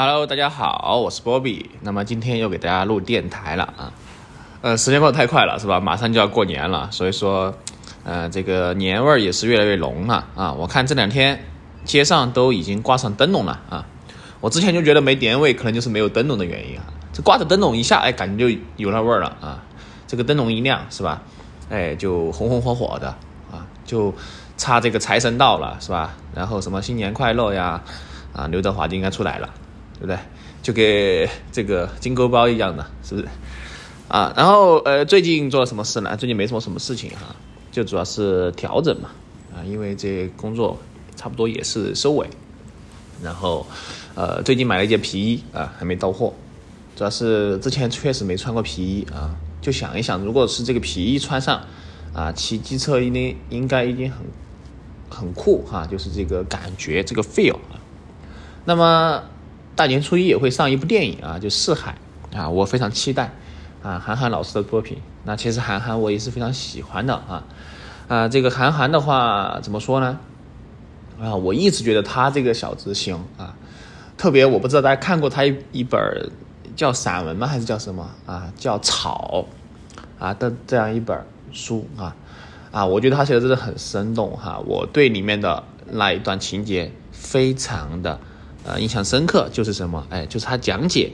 Hello，大家好，我是 Bobby。那么今天又给大家录电台了啊。呃，时间过得太快了，是吧？马上就要过年了，所以说，呃，这个年味儿也是越来越浓了啊。我看这两天街上都已经挂上灯笼了啊。我之前就觉得没年味，可能就是没有灯笼的原因啊。这挂着灯笼一下，哎，感觉就有那味儿了啊。这个灯笼一亮，是吧？哎，就红红火火的啊，就差这个财神到了，是吧？然后什么新年快乐呀，啊，刘德华就应该出来了，对不对？就跟这个金钩包一样的，是不是？啊，然后呃，最近做了什么事呢？最近没什么什么事情哈，就主要是调整嘛，啊，因为这工作差不多也是收尾，然后呃，最近买了一件皮衣啊，还没到货，主要是之前确实没穿过皮衣啊。就想一想，如果是这个皮衣穿上，啊，骑机车一定应该一定很很酷哈，就是这个感觉，这个 feel 啊。那么大年初一也会上一部电影啊，就《四海》啊，我非常期待啊，韩寒老师的作品。那其实韩寒我也是非常喜欢的啊，啊，这个韩寒的话怎么说呢？啊，我一直觉得他这个小子行啊，特别我不知道大家看过他一一本。叫散文吗？还是叫什么啊？叫草啊的这样一本书啊啊！我觉得他写的真的很生动哈。我对里面的那一段情节非常的呃印象深刻，就是什么？哎，就是他讲解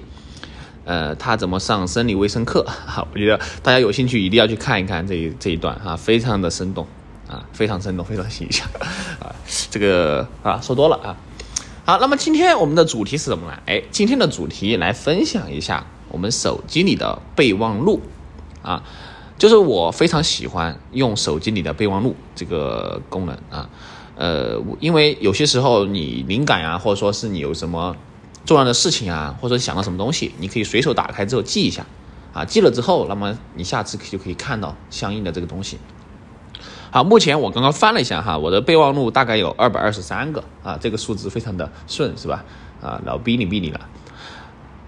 呃他怎么上生理卫生课 哈。我觉得大家有兴趣一定要去看一看这一这一段哈，非常的生动啊，非常生动，非常形象啊。这个啊说多了啊。好，那么今天我们的主题是什么呢？哎，今天的主题来分享一下我们手机里的备忘录，啊，就是我非常喜欢用手机里的备忘录这个功能啊，呃，因为有些时候你灵感啊，或者说是你有什么重要的事情啊，或者想到什么东西，你可以随手打开之后记一下，啊，记了之后，那么你下次就可以看到相应的这个东西。好，目前我刚刚翻了一下哈，我的备忘录大概有二百二十三个啊，这个数字非常的顺是吧？啊，老逼你逼你了。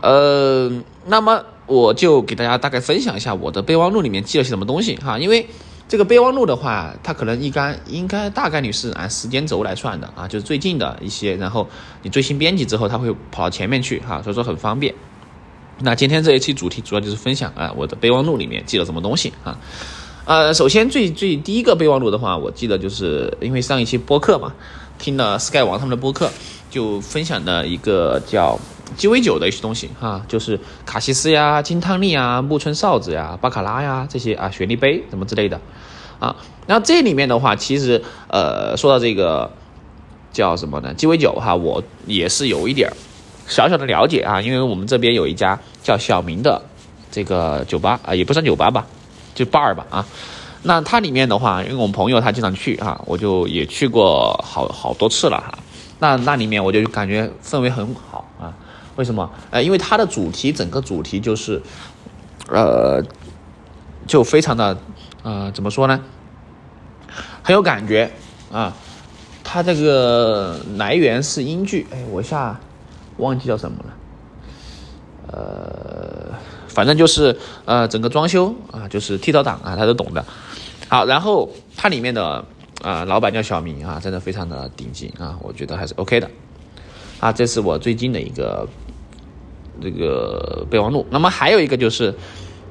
呃，那么我就给大家大概分享一下我的备忘录里面记了些什么东西哈，因为这个备忘录的话，它可能一该应该大概率是按时间轴来算的啊，就是最近的一些，然后你最新编辑之后，它会跑到前面去哈，所以说很方便。那今天这一期主题主要就是分享啊，我的备忘录里面记了什么东西啊。呃，首先最最第一个备忘录的话，我记得就是因为上一期播客嘛，听了 Sky 王他们的播客，就分享的一个叫鸡尾酒的一些东西哈，就是卡西斯呀、金汤力啊、木村哨子呀、巴卡拉呀这些啊、雪莉杯什么之类的啊。然后这里面的话，其实呃说到这个叫什么呢？鸡尾酒哈，我也是有一点小小的了解啊，因为我们这边有一家叫小明的这个酒吧啊，也不算酒吧吧。就 bar 吧啊，那它里面的话，因为我们朋友他经常去哈，我就也去过好好多次了哈。那那里面我就感觉氛围很好啊。为什么？呃，因为它的主题整个主题就是，呃，就非常的呃，怎么说呢？很有感觉啊。它这个来源是英剧，哎，我一下忘记叫什么了，呃。反正就是呃，整个装修啊，就是剃刀党啊，他都懂的。好，然后它里面的啊，老板叫小明啊，真的非常的顶级啊，我觉得还是 OK 的。啊，这是我最近的一个这个备忘录。那么还有一个就是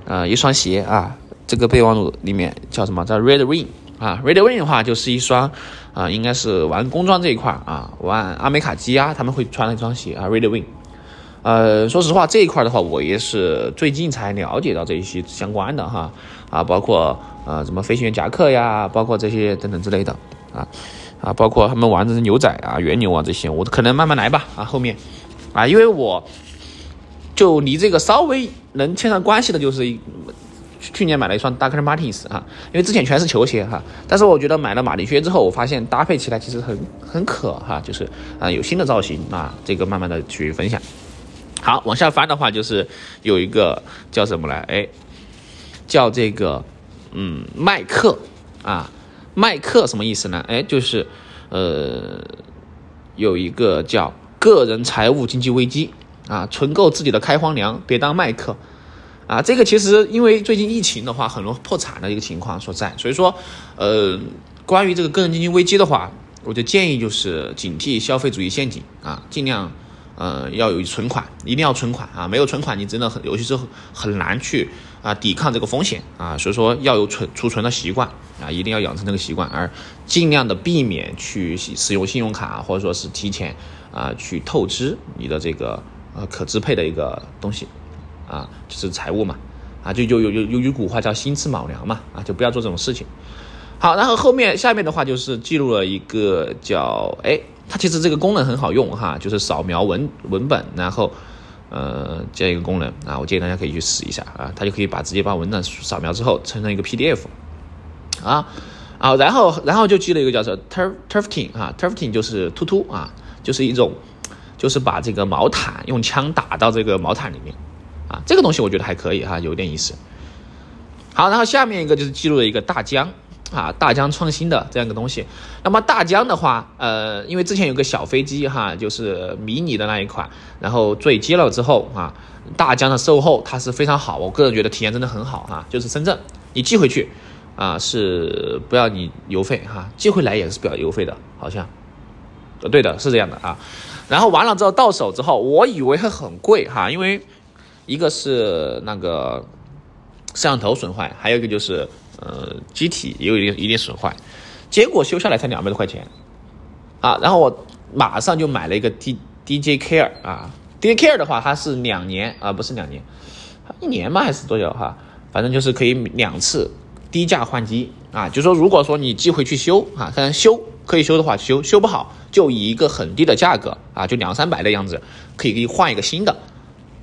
呃，一双鞋啊，这个备忘录里面叫什么？叫 Red Wing 啊，Red Wing 的话就是一双啊，应该是玩工装这一块啊，玩阿美卡基啊，他们会穿的一双鞋啊，Red Wing。呃，说实话，这一块的话，我也是最近才了解到这一些相关的哈，啊，包括呃什么飞行员夹克呀，包括这些等等之类的啊，啊，包括他们玩的是牛仔啊、原牛啊这些，我可能慢慢来吧啊，后面啊，因为我就离这个稍微能牵上关系的，就是一去年买了一双 Dr. Martens 哈，因为之前全是球鞋哈，但是我觉得买了马丁靴之后，我发现搭配起来其实很很可哈，就是啊有新的造型啊，这个慢慢的去分享。好，往下翻的话，就是有一个叫什么来？哎，叫这个，嗯，麦克啊，麦克什么意思呢？哎，就是呃，有一个叫个人财务经济危机啊，存够自己的开荒粮，别当麦克啊。这个其实因为最近疫情的话，很多破产的一个情况所在，所以说，呃，关于这个个人经济危机的话，我就建议就是警惕消费主义陷阱啊，尽量。呃，要有存款，一定要存款啊！没有存款，你真的很，尤其是很难去啊抵抗这个风险啊。所以说要有存储存的习惯啊，一定要养成这个习惯，而尽量的避免去使用信用卡或者说是提前啊去透支你的这个呃可支配的一个东西啊，就是财务嘛啊，就就有有有有古话叫心吃卯粮嘛啊，就不要做这种事情。好，然后后面下面的话就是记录了一个叫哎。它其实这个功能很好用哈，就是扫描文文本，然后，呃，这样一个功能啊，我建议大家可以去试一下啊，它就可以把直接把文档扫描之后生成一个 PDF，啊，啊，然后然后就记了一个叫做 turf turfing 啊，turfting 就是突突啊，就是一种，就是把这个毛毯用枪打到这个毛毯里面，啊，这个东西我觉得还可以哈，有点意思。好，然后下面一个就是记录了一个大疆。啊，大疆创新的这样一个东西。那么大疆的话，呃，因为之前有个小飞机哈，就是迷你的那一款，然后坠机了之后啊，大疆的售后它是非常好，我个人觉得体验真的很好哈。就是深圳你寄回去啊是不要你邮费哈，寄回来也是不要邮费的，好像，呃，对的，是这样的啊。然后完了之后到手之后，我以为会很贵哈，因为一个是那个摄像头损坏，还有一个就是。呃，机体也有一定一定损坏，结果修下来才两百多块钱，啊，然后我马上就买了一个 D D J Care 啊，D J Care 的话它是两年啊，不是两年，一年吗还是多久哈？反正就是可以两次低价换机啊，就说如果说你寄回去修啊，当然修可以修的话修，修不好就以一个很低的价格啊，就两三百的样子，可以给你换一个新的。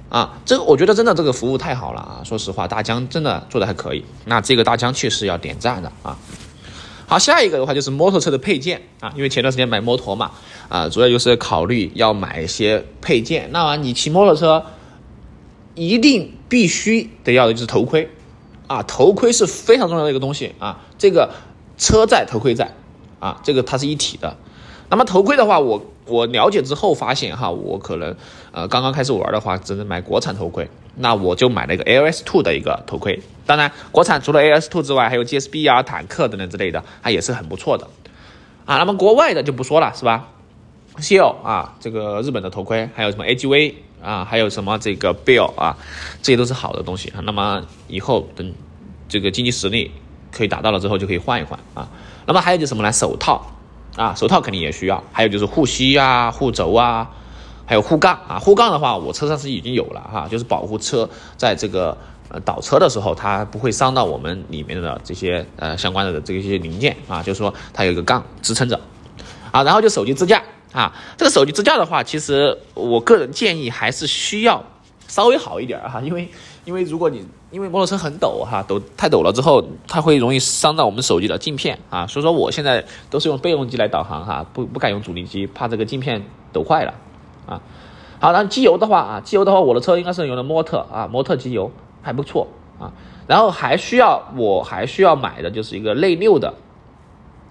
啊，这个我觉得真的这个服务太好了啊！说实话，大疆真的做的还可以。那这个大疆确实要点赞的啊。好，下一个的话就是摩托车的配件啊，因为前段时间买摩托嘛，啊，主要就是考虑要买一些配件。那么你骑摩托车，一定必须得要的就是头盔啊，头盔是非常重要的一个东西啊。这个车在头盔在啊，这个它是一体的。那么头盔的话，我。我了解之后发现哈，我可能呃刚刚开始玩的话，只能买国产头盔，那我就买了一个 L S Two 的一个头盔。当然，国产除了 L S Two 之外，还有 G S B 啊、坦克等等之类的，它也是很不错的啊。那么国外的就不说了，是吧 s e l 啊，这个日本的头盔，还有什么 A G V 啊，还有什么这个 Bill 啊，这些都是好的东西。那么以后等这个经济实力可以达到了之后，就可以换一换啊。那么还有就是什么呢？手套。啊，手套肯定也需要，还有就是护膝啊、护肘啊，还有护杠啊。护杠的话，我车上是已经有了哈，就是保护车在这个呃倒车的时候，它不会伤到我们里面的这些呃相关的这些零件啊，就是说它有一个杠支撑着。啊，然后就手机支架啊，这个手机支架的话，其实我个人建议还是需要稍微好一点哈，因为因为如果你因为摩托车很陡哈，抖太陡了之后，它会容易伤到我们手机的镜片啊，所以说我现在都是用备用机来导航哈，不不敢用主力机，怕这个镜片抖坏了啊。好，然后机油的话啊，机油的话，我的车应该是用的摩特啊，摩特机油还不错啊。然后还需要我还需要买的就是一个内六的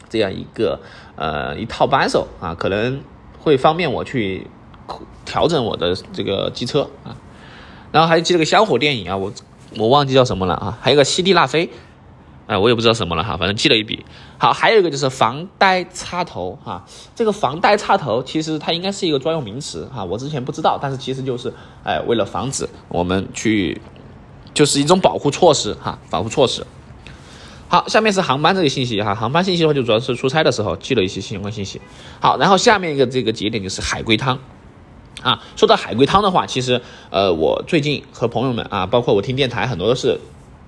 这样一个呃一套扳手啊，可能会方便我去调整我的这个机车啊。然后还记了个香火电影啊，我。我忘记叫什么了啊，还有个西地那非，哎，我也不知道什么了哈，反正记了一笔。好，还有一个就是防呆插头哈，这个防呆插头其实它应该是一个专用名词哈，我之前不知道，但是其实就是哎，为了防止我们去，就是一种保护措施哈，保护措施。好，下面是航班这个信息哈，航班信息的话就主要是出差的时候记了一些相关信息。好，然后下面一个这个节点就是海龟汤。啊，说到海龟汤的话，其实，呃，我最近和朋友们啊，包括我听电台，很多都是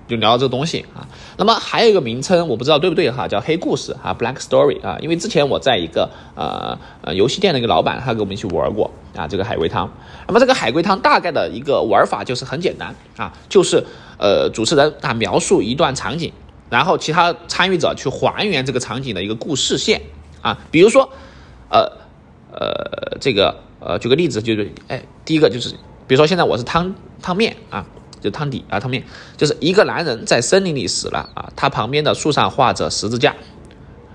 就聊到这个东西啊。那么还有一个名称，我不知道对不对哈，叫黑故事啊，Black Story 啊。因为之前我在一个呃呃游戏店的一个老板，他跟我们一起玩过啊，这个海龟汤。那么这个海龟汤大概的一个玩法就是很简单啊，就是呃主持人啊描述一段场景，然后其他参与者去还原这个场景的一个故事线啊，比如说呃呃这个。呃，举个例子，就是，哎，第一个就是，比如说现在我是汤汤面啊，就汤底啊，汤面，就是一个男人在森林里死了啊，他旁边的树上画着十字架，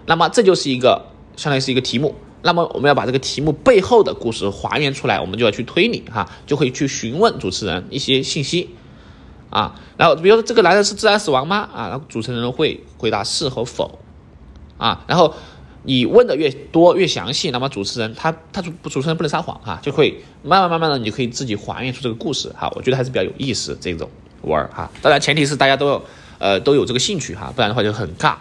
那么这就是一个相当于是一个题目，那么我们要把这个题目背后的故事还原出来，我们就要去推理哈，就会去询问主持人一些信息啊，然后比如说这个男人是自然死亡吗？啊，然后主持人会回答是和否啊，然后你问的越多越详细，那么主持人他他主主持人不能撒谎哈，就会慢慢慢慢的，你就可以自己还原出这个故事哈。我觉得还是比较有意思这种玩儿哈。当然前提是大家都有呃都有这个兴趣哈，不然的话就很尬。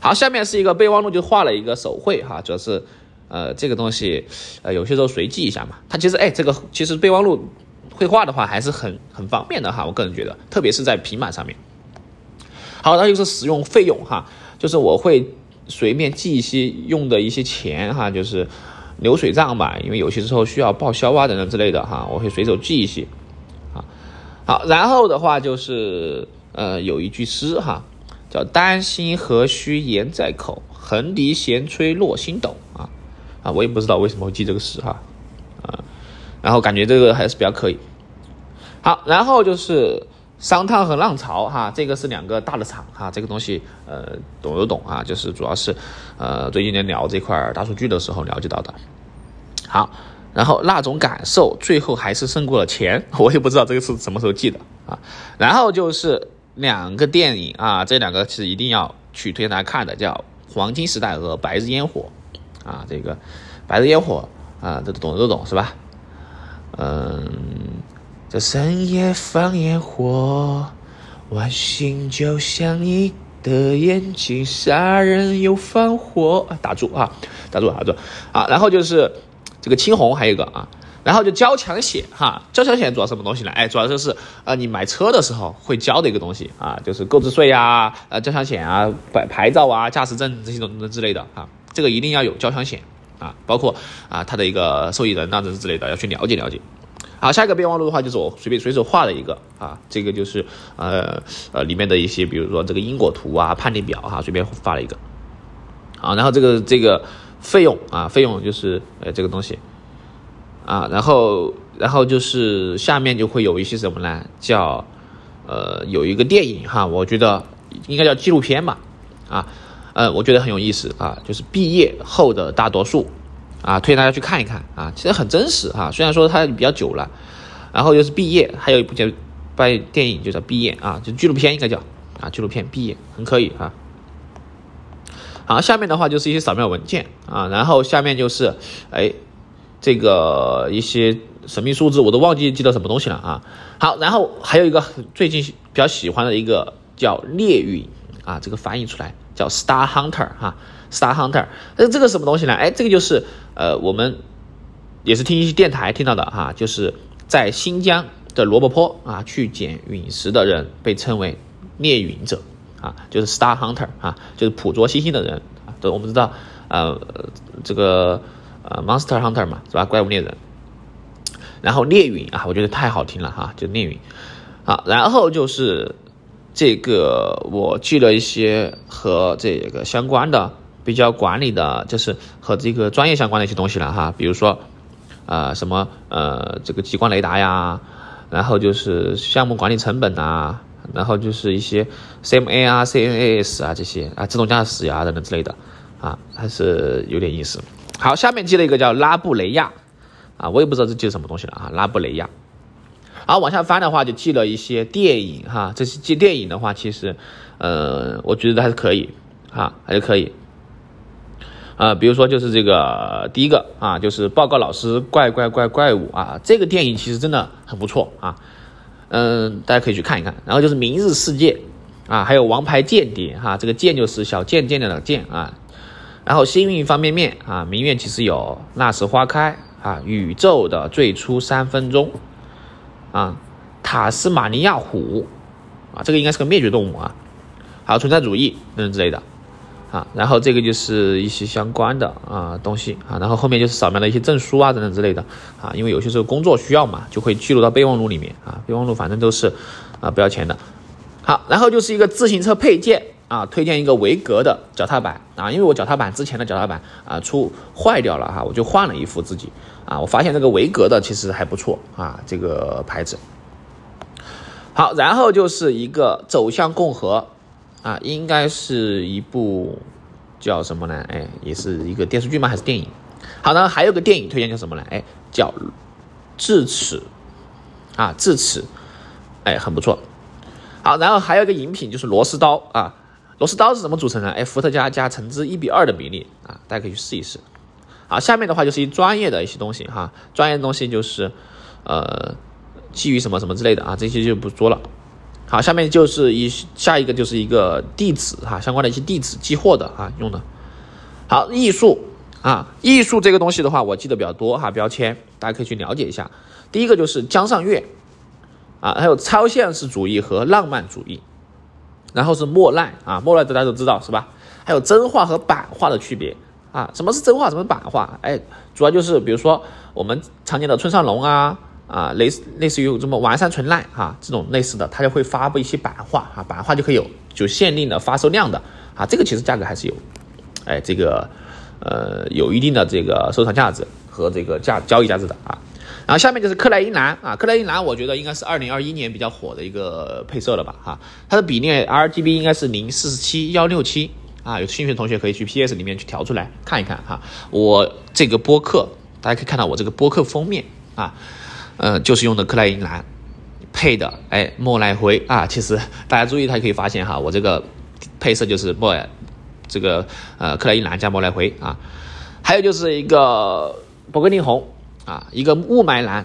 好，下面是一个备忘录，就画了一个手绘哈，主要是呃这个东西呃有些时候随记一下嘛。它其实哎这个其实备忘录绘画的话还是很很方便的哈，我个人觉得，特别是在平板上面。好，那就是使用费用哈，就是我会随便记一些用的一些钱哈，就是流水账吧，因为有些时候需要报销啊等等之类的哈，我会随手记一些。啊，好，然后的话就是呃有一句诗哈，叫“丹心何须言在口，横笛闲吹落星斗”啊啊，我也不知道为什么会记这个诗哈啊，然后感觉这个还是比较可以。好，然后就是。商汤和浪潮，哈，这个是两个大的厂，哈，这个东西，呃，懂都懂啊，就是主要是，呃，最近在聊这块大数据的时候了解到的。好，然后那种感受，最后还是胜过了钱，我也不知道这个是什么时候记的啊。然后就是两个电影啊，这两个是一定要去推荐大家看的，叫《黄金时代》和《白日烟火》啊，这个《白日烟火》啊，这懂都懂是吧？嗯。在深夜放烟火，晚星就像你的眼睛，杀人又放火。打住啊，打住，打住啊！然后就是这个青红，还有一个啊，然后就交强险哈。交强险主要什么东西呢？哎，主要就是呃，你买车的时候会交的一个东西啊，就是购置税啊、呃交强险啊、牌牌照啊、驾驶证这些东西之类的啊，这个一定要有交强险啊，包括啊它的一个受益人啊这之类的要去了解了解。好，下一个备忘录的话就是我随便随手画的一个啊，这个就是呃呃里面的一些，比如说这个因果图啊、判定表哈，随便发了一个。好，然后这个这个费用啊，费用就是呃这个东西啊，然后然后就是下面就会有一些什么呢？叫呃有一个电影哈，我觉得应该叫纪录片吧啊，呃我觉得很有意思啊，就是毕业后的大多数。啊，推荐大家去看一看啊，其实很真实哈。虽然说它比较久了，然后就是毕业，还有一部叫拍电影就叫毕业啊，就纪录片应该叫啊，纪录片毕业很可以啊。好，下面的话就是一些扫描文件啊，然后下面就是哎这个一些神秘数字我都忘记记得什么东西了啊。好，然后还有一个最近比较喜欢的一个叫猎云啊，这个翻译出来叫 Star Hunter 哈。Star Hunter，那这个什么东西呢？哎，这个就是呃，我们也是听一些电台听到的哈，就是在新疆的罗布泊啊，去捡陨石的人被称为猎陨者啊，就是 Star Hunter 啊，就是捕捉星星的人啊。都我们知道呃，这个呃 Monster Hunter 嘛，是吧？怪物猎人。然后猎陨啊，我觉得太好听了哈，就猎陨。好，然后就是这个我记了一些和这个相关的。比较管理的，就是和这个专业相关的一些东西了哈，比如说，呃，什么呃，这个激光雷达呀，然后就是项目管理成本啊，然后就是一些 CMA 啊、CNAS 啊这些啊，自动驾驶呀等等之类的啊，还是有点意思。好，下面记了一个叫拉布雷亚啊，我也不知道这记什么东西了啊，拉布雷亚。好，往下翻的话就记了一些电影哈，这些记电影的话，其实呃，我觉得还是可以哈，还是可以。啊，比如说就是这个第一个啊，就是报告老师怪怪怪怪物啊，这个电影其实真的很不错啊，嗯，大家可以去看一看。然后就是《明日世界》啊，还有《王牌间谍》哈，这个间就是小贱贱的贱啊。然后幸运方便面啊，名苑其实有《那时花开》啊，《宇宙的最初三分钟》啊，《塔斯马尼亚虎》啊，这个应该是个灭绝动物啊，还有存在主义等等之类的。啊，然后这个就是一些相关的啊东西啊，然后后面就是扫描的一些证书啊等等之类的啊，因为有些时候工作需要嘛，就会记录到备忘录里面啊，备忘录反正都是啊不要钱的。好，然后就是一个自行车配件啊，推荐一个维格的脚踏板啊，因为我脚踏板之前的脚踏板啊出坏掉了哈，我就换了一副自己啊，我发现这个维格的其实还不错啊，这个牌子。好，然后就是一个走向共和。啊，应该是一部叫什么呢？哎，也是一个电视剧吗？还是电影？好的，还有个电影推荐叫什么呢？哎，叫《智齿》啊，《智齿》哎，很不错。好，然后还有一个饮品就是螺丝刀啊，螺丝刀是怎么组成的？哎，伏特加加橙汁一比二的比例啊，大家可以去试一试。好，下面的话就是一专业的一些东西哈，专业的东西就是呃基于什么什么之类的啊，这些就不说了。好，下面就是一下一个就是一个地址哈，相关的一些地址寄货的啊用的。好，艺术啊，艺术这个东西的话，我记得比较多哈，标签大家可以去了解一下。第一个就是江上月啊，还有超现实主义和浪漫主义。然后是莫奈啊，莫奈大家都知道是吧？还有真画和版画的区别啊，什么是真画，什么是版画？哎，主要就是比如说我们常见的村上隆啊啊，类似类似于这么完善存赖哈这种类似的，它就会发布一些版画啊，版画就可以有就限定的发售量的啊，这个其实价格还是有，哎，这个呃有一定的这个收藏价值和这个价交易价值的啊。然后下面就是克莱因蓝啊，克莱因蓝我觉得应该是二零二一年比较火的一个配色了吧哈，它的比例 RGB 应该是零四十七幺六七啊，有兴趣的同学可以去 PS 里面去调出来看一看哈。我这个播客大家可以看到我这个播客封面啊，嗯，就是用的克莱因蓝配的，哎，莫奈灰啊，其实大家注意，它可以发现哈，我这个配色就是莫这个呃克莱因蓝加莫奈灰啊，还有就是一个勃艮第红。啊，一个雾霾蓝，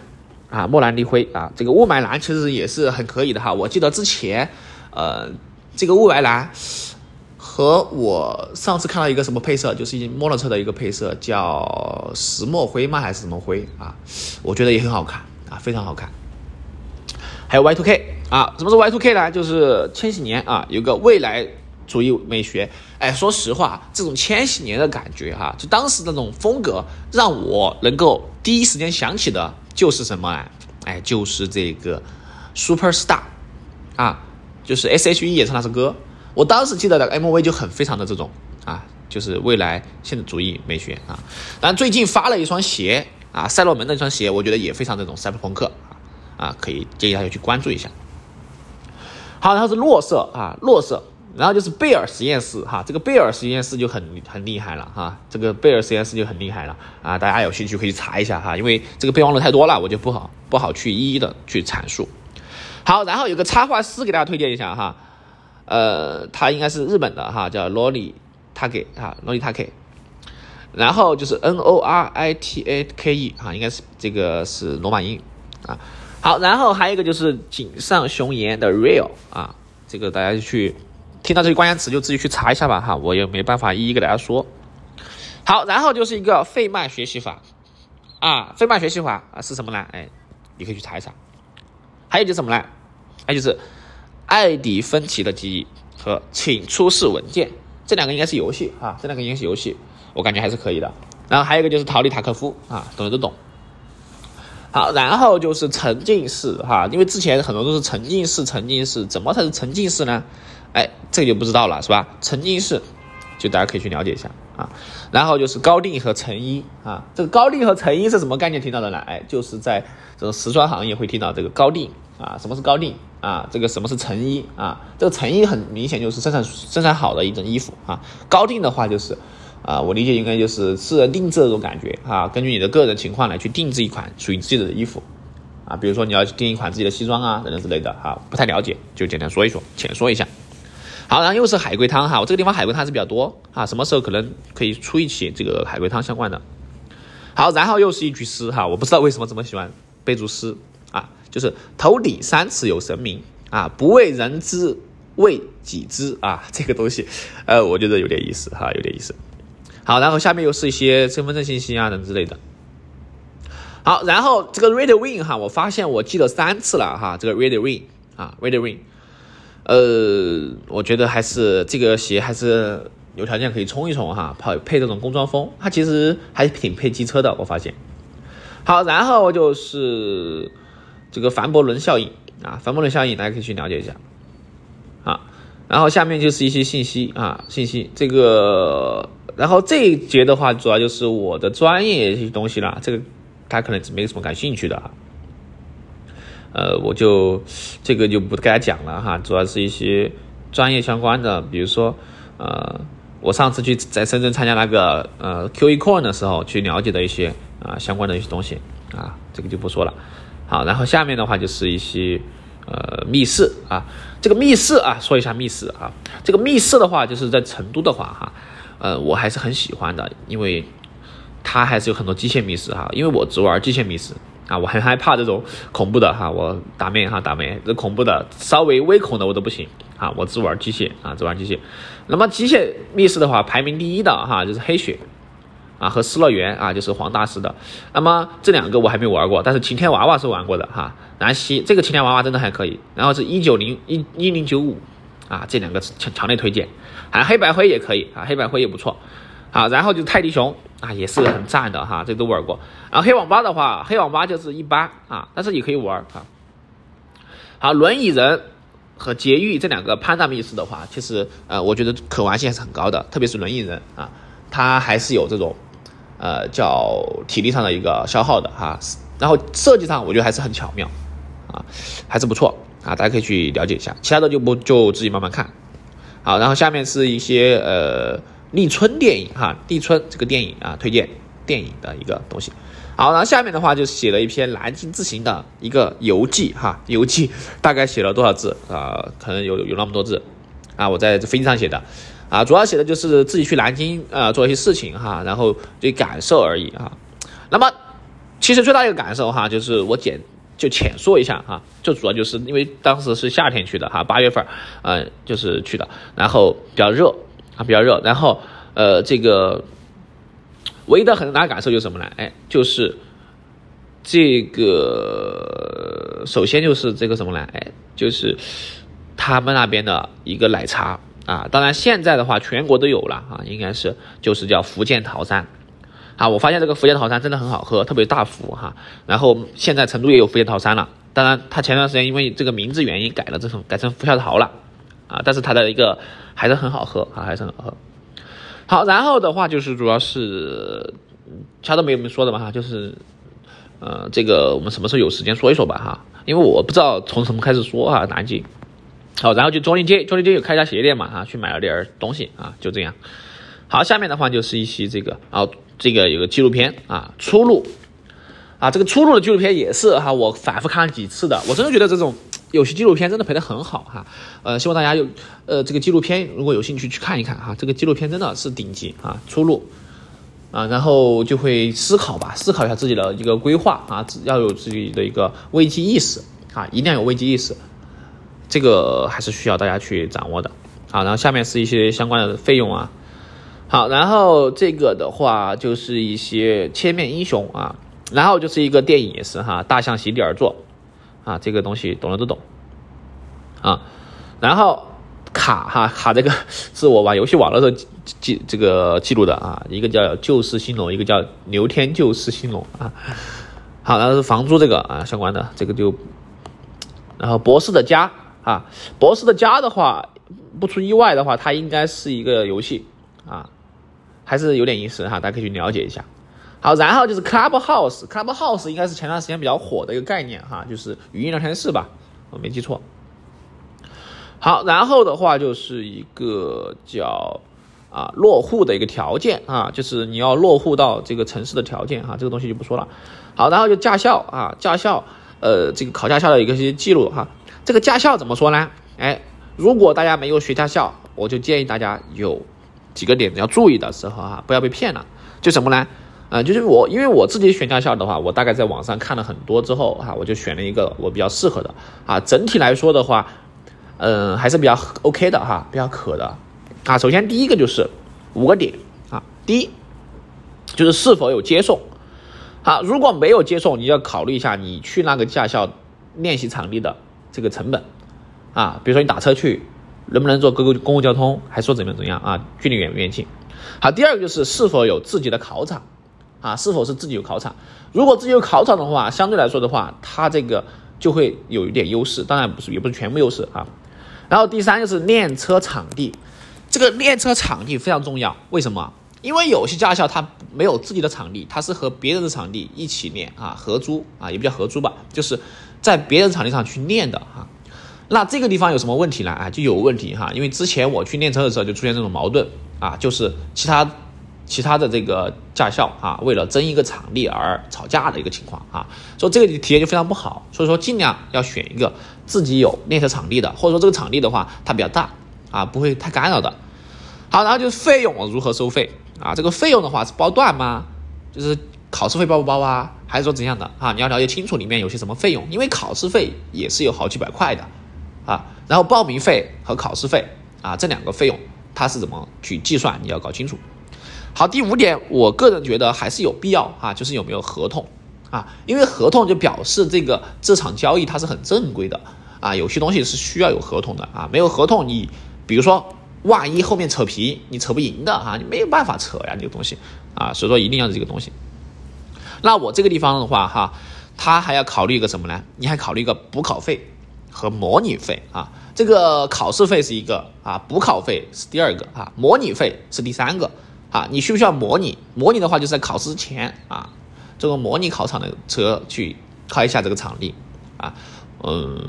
啊，莫兰迪灰啊，这个雾霾蓝其实也是很可以的哈。我记得之前，呃，这个雾霾蓝和我上次看到一个什么配色，就是一摩托车的一个配色，叫石墨灰吗？还是什么灰啊？我觉得也很好看啊，非常好看。还有 Y2K 啊，什么是 Y2K 呢？就是千禧年啊，有个未来。主义美学，哎，说实话，这种千禧年的感觉哈，就当时那种风格，让我能够第一时间想起的就是什么哎，哎，就是这个 Super Star，啊，就是 S.H.E 演唱那首歌，我当时记得的 M.V 就很非常的这种啊，就是未来现代主义美学啊。然后最近发了一双鞋啊，赛洛门的一双鞋，我觉得也非常这种赛博朋克啊，啊，可以建议大家去关注一下。好，然后是落色啊，落色。然后就是贝尔实验室哈，这个贝尔实验室就很很厉害了哈，这个贝尔实验室就很厉害了啊，大家有兴趣可以查一下哈，因为这个备忘录太多了，我就不好不好去一一的去阐述。好，然后有个插画师给大家推荐一下哈，呃，他应该是日本的哈，叫罗里塔给哈，罗里塔给，然后就是 N O R I T A K E 哈，应该是这个是罗马音啊。好，然后还有一个就是井上雄彦的 Real 啊，这个大家去。听到这些关键词就自己去查一下吧，哈，我也没办法一一给大家说。好，然后就是一个费曼学习法啊，费曼学习法啊是什么呢？哎，你可以去查一查。还有就是什么呢？还有就是艾迪芬奇的记忆和请出示文件，这两个应该是游戏啊，这两个应该是游戏，我感觉还是可以的。然后还有一个就是逃离塔科夫啊，懂的都懂。好，然后就是沉浸式哈，因为之前很多都是沉浸式，沉浸式怎么才是沉浸式呢？哎，这个就不知道了，是吧？沉浸式，就大家可以去了解一下啊。然后就是高定和成衣啊，这个高定和成衣是什么概念？听到的呢？哎，就是在这种时装行业会听到这个高定啊。什么是高定啊？这个什么是成衣啊？这个成衣很明显就是生产生产好的一种衣服啊。高定的话就是啊，我理解应该就是私人定制这种感觉啊，根据你的个人情况来去定制一款属于自己的衣服啊。比如说你要定一款自己的西装啊等等之类的啊，不太了解就简单说一说，浅说一下。好，然后又是海龟汤哈，我这个地方海龟汤是比较多啊，什么时候可能可以出一期这个海龟汤相关的。好，然后又是一句诗哈，我不知道为什么这么喜欢备注诗啊，就是头顶三尺有神明啊，不为人知，为己知啊，这个东西，呃，我觉得有点意思哈，有点意思。好，然后下面又是一些身份证信息啊等之类的。好，然后这个 Red Wing 哈，我发现我记了三次了哈，这个 Red Wing 啊，Red Wing。呃，我觉得还是这个鞋还是有条件可以冲一冲哈，配配这种工装风，它其实还挺配机车的，我发现。好，然后就是这个凡伯伦效应啊，凡伯伦效应大家可以去了解一下。啊，然后下面就是一些信息啊，信息这个，然后这一节的话主要就是我的专业一些东西了，这个大家可能没什么感兴趣的啊。呃，我就这个就不给大家讲了哈，主要是一些专业相关的，比如说，呃，我上次去在深圳参加那个呃 QE Coin 的时候去了解的一些啊相关的一些东西啊，这个就不说了。好，然后下面的话就是一些呃密室啊。这个密室啊，说一下密室啊，这个密室的话，就是在成都的话哈，呃，我还是很喜欢的，因为它还是有很多机械密室哈，因为我只玩机械密室。啊，我很害怕这种恐怖的哈，我打妹哈打妹，这恐怖的稍微微恐的我都不行啊，我只玩机械啊，只玩机械。那么机械密室的话，排名第一的哈就是黑雪啊和失乐园啊，就是黄大师的。那么这两个我还没玩过，但是晴天娃娃是玩过的哈。南希这个晴天娃娃真的还可以，然后是一九零一一零九五啊，这两个强强烈推荐。还黑白灰也可以啊，黑白灰也不错。啊，然后就泰迪熊啊，也是很赞的哈，这都玩过。然后黑网吧的话，黑网吧就是一般啊，但是也可以玩啊。好，轮椅人和劫狱这两个潘大密室的话，其实呃，我觉得可玩性还是很高的，特别是轮椅人啊，它还是有这种呃叫体力上的一个消耗的哈。然后设计上我觉得还是很巧妙啊，还是不错啊，大家可以去了解一下。其他的就不就自己慢慢看。好，然后下面是一些呃。立春电影哈，立春这个电影啊，推荐电影的一个东西。好，然后下面的话就写了一篇南京自行的一个游记哈，游记大概写了多少字啊？可能有有那么多字啊，我在飞机上写的啊，主要写的就是自己去南京啊做一些事情哈，然后对感受而已哈。那么其实最大一个感受哈，就是我简就浅说一下哈，就主要就是因为当时是夏天去的哈，八月份嗯就是去的，然后比较热。啊，比较热，然后，呃，这个唯一的很大感受就是什么呢？哎，就是这个，首先就是这个什么呢？哎，就是他们那边的一个奶茶啊，当然现在的话全国都有了啊，应该是就是叫福建桃山啊，我发现这个福建桃山真的很好喝，特别大福哈。然后现在成都也有福建桃山了，当然它前段时间因为这个名字原因改了，这种改成福校桃了。啊，但是它的一个还是很好喝啊，还是很好喝。好，然后的话就是主要是，其他都没有说的嘛哈，就是，呃，这个我们什么时候有时间说一说吧哈，因为我不知道从什么开始说啊，南京。好，然后就中立街，中立街有开家鞋店嘛哈，去买了点东西啊，就这样。好，下面的话就是一些这个啊，这个有个纪录片啊，出路啊，这个出路的纪录片也是哈，我反复看了几次的，我真的觉得这种。有些纪录片真的拍得很好哈，呃，希望大家有呃这个纪录片如果有兴趣去看一看哈，这个纪录片真的是顶级啊，出路啊，然后就会思考吧，思考一下自己的一个规划啊，要有自己的一个危机意识啊，一定要有危机意识，这个还是需要大家去掌握的啊。然后下面是一些相关的费用啊，好，然后这个的话就是一些千面英雄啊，然后就是一个电影也是哈，大象席地而坐。啊，这个东西懂的都懂，啊，然后卡哈卡这个 是我玩游戏网络时候记这个记录的啊，一个叫旧世兴隆，一个叫刘天旧世兴隆啊，好，然后是房租这个啊相关的这个就，然后博士的家啊，博士的家的话不出意外的话，它应该是一个游戏啊，还是有点意思哈，大家可以去了解一下。好，然后就是 Clubhouse，Clubhouse 应该是前段时间比较火的一个概念哈，就是语音聊天室吧，我没记错。好，然后的话就是一个叫啊落户的一个条件啊，就是你要落户到这个城市的条件哈，这个东西就不说了。好，然后就驾校啊，驾校呃这个考驾校的一个些记录哈，这个驾校怎么说呢？哎，如果大家没有学驾校，我就建议大家有几个点子要注意的时候哈，不要被骗了，就什么呢？啊，就是我，因为我自己选驾校的话，我大概在网上看了很多之后，哈，我就选了一个我比较适合的，啊，整体来说的话，嗯，还是比较 OK 的哈，比较可的，啊，首先第一个就是五个点，啊，第一就是是否有接送，好，如果没有接送，你要考虑一下你去那个驾校练习场地的这个成本，啊，比如说你打车去，能不能坐公共公共交通，还说怎么怎么样啊，距离远不远近，好，第二个就是是否有自己的考场。啊，是否是自己有考场？如果自己有考场的话，相对来说的话，它这个就会有一点优势，当然不是，也不是全部优势啊。然后第三就是练车场地，这个练车场地非常重要。为什么？因为有些驾校它没有自己的场地，它是和别人的场地一起练啊，合租啊，也不叫合租吧，就是在别人场地上去练的哈。那这个地方有什么问题呢？啊，就有问题哈，因为之前我去练车的时候就出现这种矛盾啊，就是其他。其他的这个驾校啊，为了争一个场地而吵架的一个情况啊，所以这个体验就非常不好。所以说尽量要选一个自己有练车场地的，或者说这个场地的话它比较大啊，不会太干扰的。好，然后就是费用如何收费啊？这个费用的话是包段吗？就是考试费包不包啊？还是说怎样的啊？你要了解清楚里面有些什么费用，因为考试费也是有好几百块的啊。然后报名费和考试费啊这两个费用它是怎么去计算？你要搞清楚。好，第五点，我个人觉得还是有必要啊，就是有没有合同啊？因为合同就表示这个这场交易它是很正规的啊。有些东西是需要有合同的啊，没有合同，你比如说万一后面扯皮，你扯不赢的哈，你没有办法扯呀，这个东西啊，所以说一定要这个东西。那我这个地方的话哈，他还要考虑一个什么呢？你还考虑一个补考费和模拟费啊。这个考试费是一个啊，补考费是第二个啊，模拟费是第三个。啊，你需不需要模拟？模拟的话，就是在考试之前啊，这个模拟考场的车去开一下这个场地啊，嗯，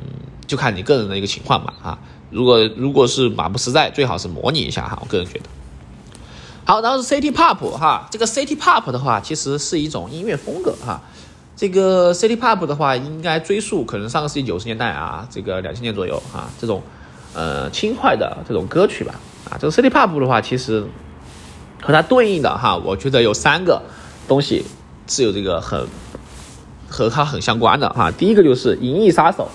就看你个人的一个情况吧啊。如果如果是马不实在，最好是模拟一下哈。我个人觉得。好，然后是 City Pop 哈，这个 City Pop 的话，其实是一种音乐风格哈。这个 City Pop 的话，应该追溯可能上个世纪九十年代啊，这个两千年左右哈，这种呃轻快的这种歌曲吧啊。这个 City Pop 的话，其实。和它对应的哈，我觉得有三个东西是有这个很和它很相关的哈。第一个就是《银翼杀手》，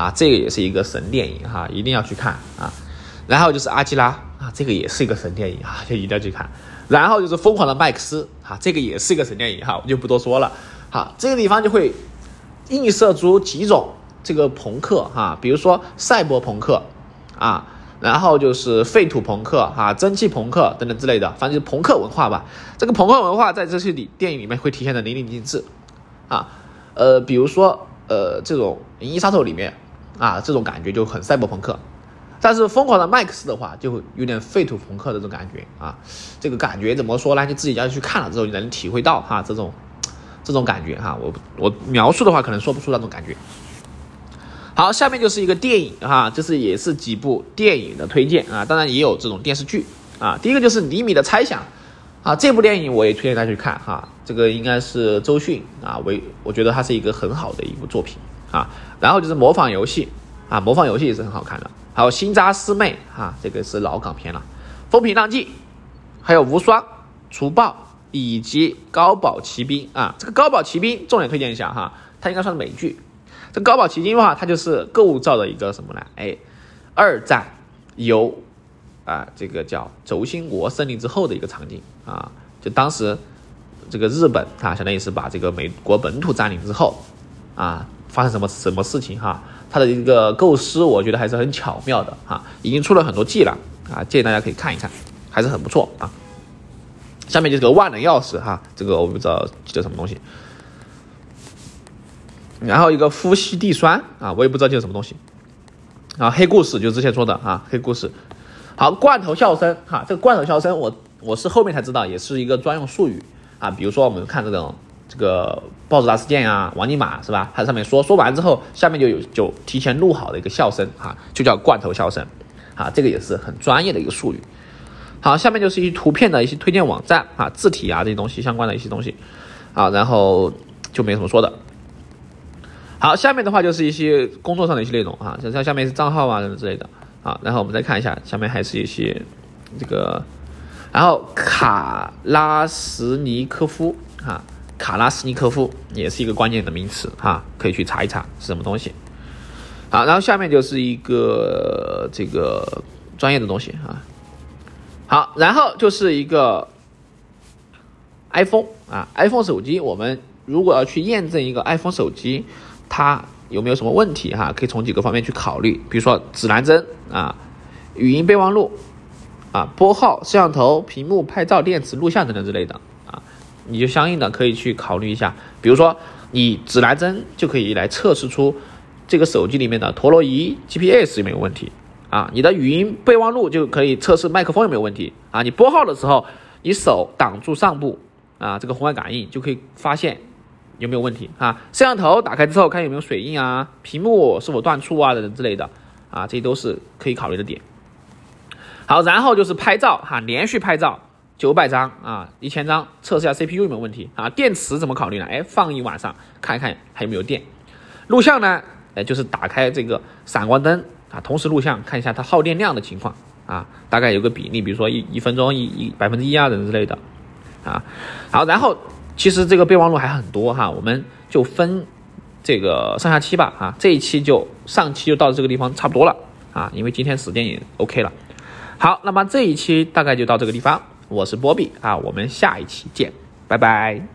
啊，这个也是一个神电影哈，一定要去看啊。然后就是《阿基拉》啊，这个也是一个神电影啊，就一定要去看。然后就是《疯狂的麦克斯》啊，这个也是一个神电影哈，我就不多说了。好，这个地方就会映射出几种这个朋克哈，比如说赛博朋克啊。然后就是废土朋克啊、蒸汽朋克等等之类的，反正就是朋克文化吧。这个朋克文化在这些里电影里面会体现的淋漓尽致啊。呃，比如说呃这种《银翼杀手》里面啊，这种感觉就很赛博朋克。但是《疯狂的麦克斯》的话，就有点废土朋克这种感觉啊。这个感觉怎么说呢？你自己要去看了之后，你才能体会到哈这种这种感觉哈。我我描述的话，可能说不出那种感觉。好，下面就是一个电影哈，这是也是几部电影的推荐啊，当然也有这种电视剧啊。第一个就是《厘米的猜想》啊，这部电影我也推荐大家去看哈。这个应该是周迅啊，为我觉得它是一个很好的一部作品啊。然后就是《模仿游戏》啊，《模仿游戏》也是很好看的。还有《新扎师妹》哈，这个是老港片了，《风平浪静》，还有《无双》《除暴》以及《高保奇兵》啊。这个《高保奇兵》重点推荐一下哈，它应该算是美剧。这高保奇金的话，它就是构造的一个什么呢？哎，二战由啊，这个叫轴心国胜利之后的一个场景啊，就当时这个日本啊，相当于是把这个美国本土占领之后啊，发生什么什么事情哈？它的一个构思，我觉得还是很巧妙的哈，已经出了很多季了啊，建议大家可以看一看，还是很不错啊。下面就是个万能钥匙哈，这个我不知道叫什么东西。然后一个呼吸地酸啊，我也不知道这是什么东西。啊，黑故事就之前说的啊，黑故事。好，罐头笑声哈，这个罐头笑声我我是后面才知道，也是一个专用术语啊。比如说我们看这种这个报纸大事件呀，王尼玛是吧？它上面说说完之后，下面就有就提前录好的一个笑声哈，就叫罐头笑声。啊，这个也是很专业的一个术语。好，下面就是一些图片的一些推荐网站啊，字体啊这些东西相关的一些东西。啊，然后就没什么说的。好，下面的话就是一些工作上的一些内容啊，像像下面是账号啊什么之类的啊。然后我们再看一下，下面还是一些这个，然后卡拉什尼科夫啊，卡拉什尼科夫也是一个关键的名词哈，可以去查一查是什么东西。好，然后下面就是一个这个专业的东西啊。好，然后就是一个 iPhone 啊，iPhone 手机，我们如果要去验证一个 iPhone 手机。它有没有什么问题哈？可以从几个方面去考虑，比如说指南针啊、语音备忘录啊、拨号、摄像头、屏幕、拍照、电池、录像等等之类的啊，你就相应的可以去考虑一下。比如说你指南针就可以来测试出这个手机里面的陀螺仪 GPS 有没有问题啊？你的语音备忘录就可以测试麦克风有没有问题啊？你拨号的时候，你手挡住上部啊，这个红外感应就可以发现。有没有问题啊？摄像头打开之后看有没有水印啊？屏幕是否断触啊？等等之类的啊，这些都是可以考虑的点。好，然后就是拍照哈，连续拍照九百张啊，一千张，测试一下 CPU 有没有问题啊？电池怎么考虑呢？哎，放一晚上，看一看还有没有电。录像呢？哎，就是打开这个闪光灯啊，同时录像，看一下它耗电量的情况啊，大概有个比例，比如说一一分钟一一百分之一啊等之类的啊。好，然后其实这个备忘录还很多哈，我们就分这个上下期吧啊，这一期就上期就到这个地方差不多了啊，因为今天时间也 OK 了。好，那么这一期大概就到这个地方。我是波比啊，我们下一期见，拜拜。